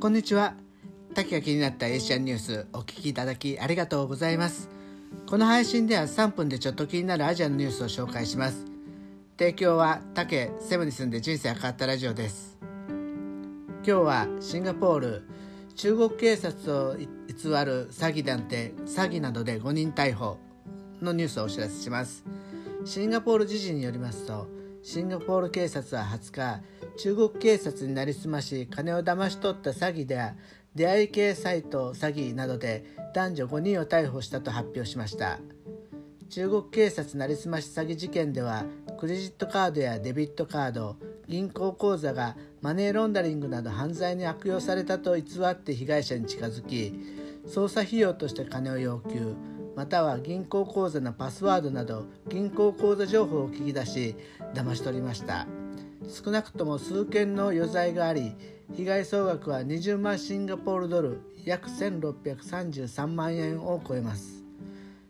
こんにちは。滝が気になったエーシャンニュースお聞きいただきありがとうございます。この配信では3分でちょっと気になるアジアのニュースを紹介します。提供は竹セブンに住んで人生が変わったラジオです。今日はシンガポール中国警察を偽る詐欺団体詐欺などで5人逮捕のニュースをお知らせします。シンガポール時事によりますとシンガポール警察は20日中国警察になりすまし金を騙し取った詐欺で出会い系サイト詐欺などで男女5人を逮捕したと発表しました。中国警察なりすまし詐欺事件ではクレジットカードやデビットカード銀行口座がマネーロンダリングなど犯罪に悪用されたと偽って被害者に近づき捜査費用として金を要求または銀行口座のパスワードなど銀行口座情報を聞き出し騙し取りました。少なくとも数件の余罪があり被害総額は20万シンガポールドル約1633万円を超えます。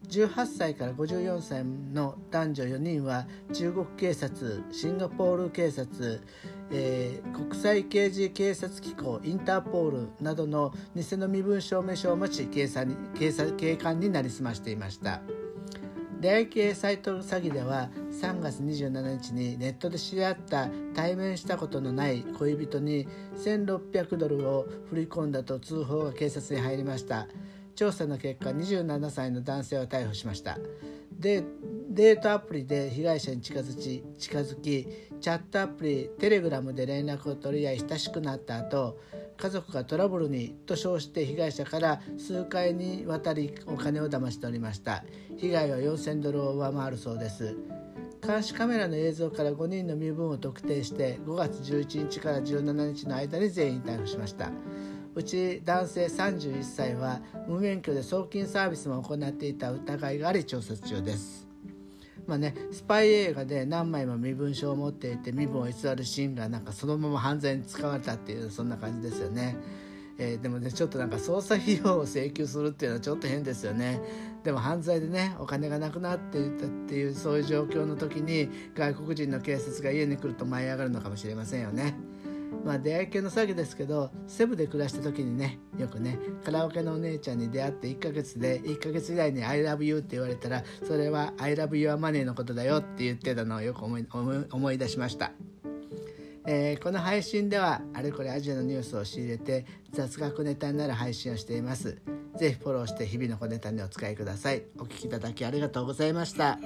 18歳から54歳の男女4人は中国警察シンガポール警察、えー、国際刑事警察機構インターポールなどの偽の身分証明書を持ち警察に警察警官になりすましていました。出会い系サイト詐欺では3月27日にネットで知り合った対面したことのない恋人に1600ドルを振り込んだと通報が警察に入りました。調査の結果27歳の男性を逮捕しました。でデートアプリで被害者に近づき近づきチャットアプリテレグラムで連絡を取り合い親しくなった後家族がトラブルにと称して被害者から数回にわたりお金を騙しておりました。被害は4000ドルを上回るそうです。監視カメラの映像から5人の身分を特定して5月11日から17日の間に全員逮捕しました。うち男性31歳は無免許で送金サービスも行っていた疑いがあり調査中です。まあね、スパイ映画で何枚も身分証を持っていて身分を偽るシーンがなんかそのまま犯罪に使われたっていうそんな感じですよね。えー、でもねちょっとなんか捜査費用を請求するっていうのはちょっと変ですよねでも犯罪でねお金がなくなっていたっていうそういう状況の時に外国人の警察が家に来ると舞い上がるのかもしれませんよね。まあ出会い系の詐欺ですけどセブで暮らした時にねよくねカラオケのお姉ちゃんに出会って1ヶ月で1ヶ月以内に「ILOVEYOU」って言われたらそれは「ILOVEYOURMONEY」のことだよって言ってたのをよく思い思い出しました。えー、この配信ではあれこれアジアのニュースを仕入れて雑学ネタになる配信をしています。ぜひフォローして日々の小ネタにお使いください。お聴きいただきありがとうございました。